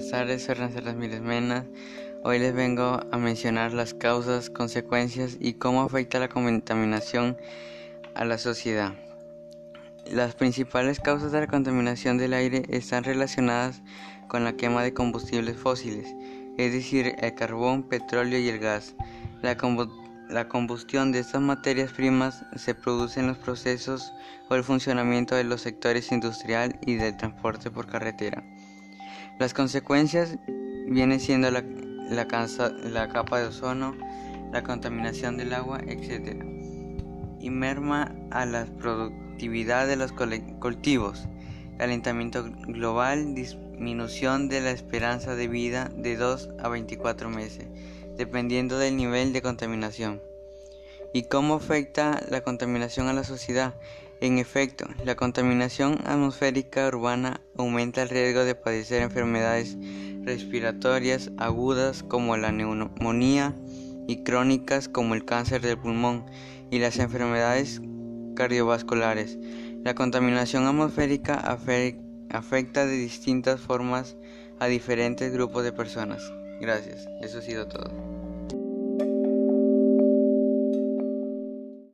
buenas tardes, soy Rancel Ramírez Mena. Hoy les vengo a mencionar las causas, consecuencias y cómo afecta la contaminación a la sociedad. Las principales causas de la contaminación del aire están relacionadas con la quema de combustibles fósiles, es decir, el carbón, petróleo y el gas. La, la combustión de estas materias primas se produce en los procesos o el funcionamiento de los sectores industrial y del transporte por carretera. Las consecuencias vienen siendo la, la, capa de ozono, la contaminación del agua, etc. Y merma a la productividad de los cultivos, calentamiento global, disminución de la esperanza de vida de 2 a 24 meses, dependiendo del nivel de contaminación. ¿Y cómo afecta la contaminación a la sociedad? En efecto, la contaminación atmosférica urbana aumenta el riesgo de padecer enfermedades respiratorias agudas como la neumonía y crónicas como el cáncer del pulmón y las enfermedades cardiovasculares. La contaminación atmosférica afecta de distintas formas a diferentes grupos de personas. Gracias, eso ha sido todo.